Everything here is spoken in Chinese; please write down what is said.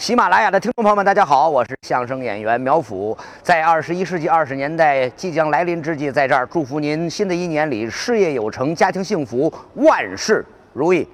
喜马拉雅的听众朋友们大家好我是相声演员苗阜。在二十一世纪二十年代即将来临之际在这儿祝福您新的一年里事业有成家庭幸福万事如意。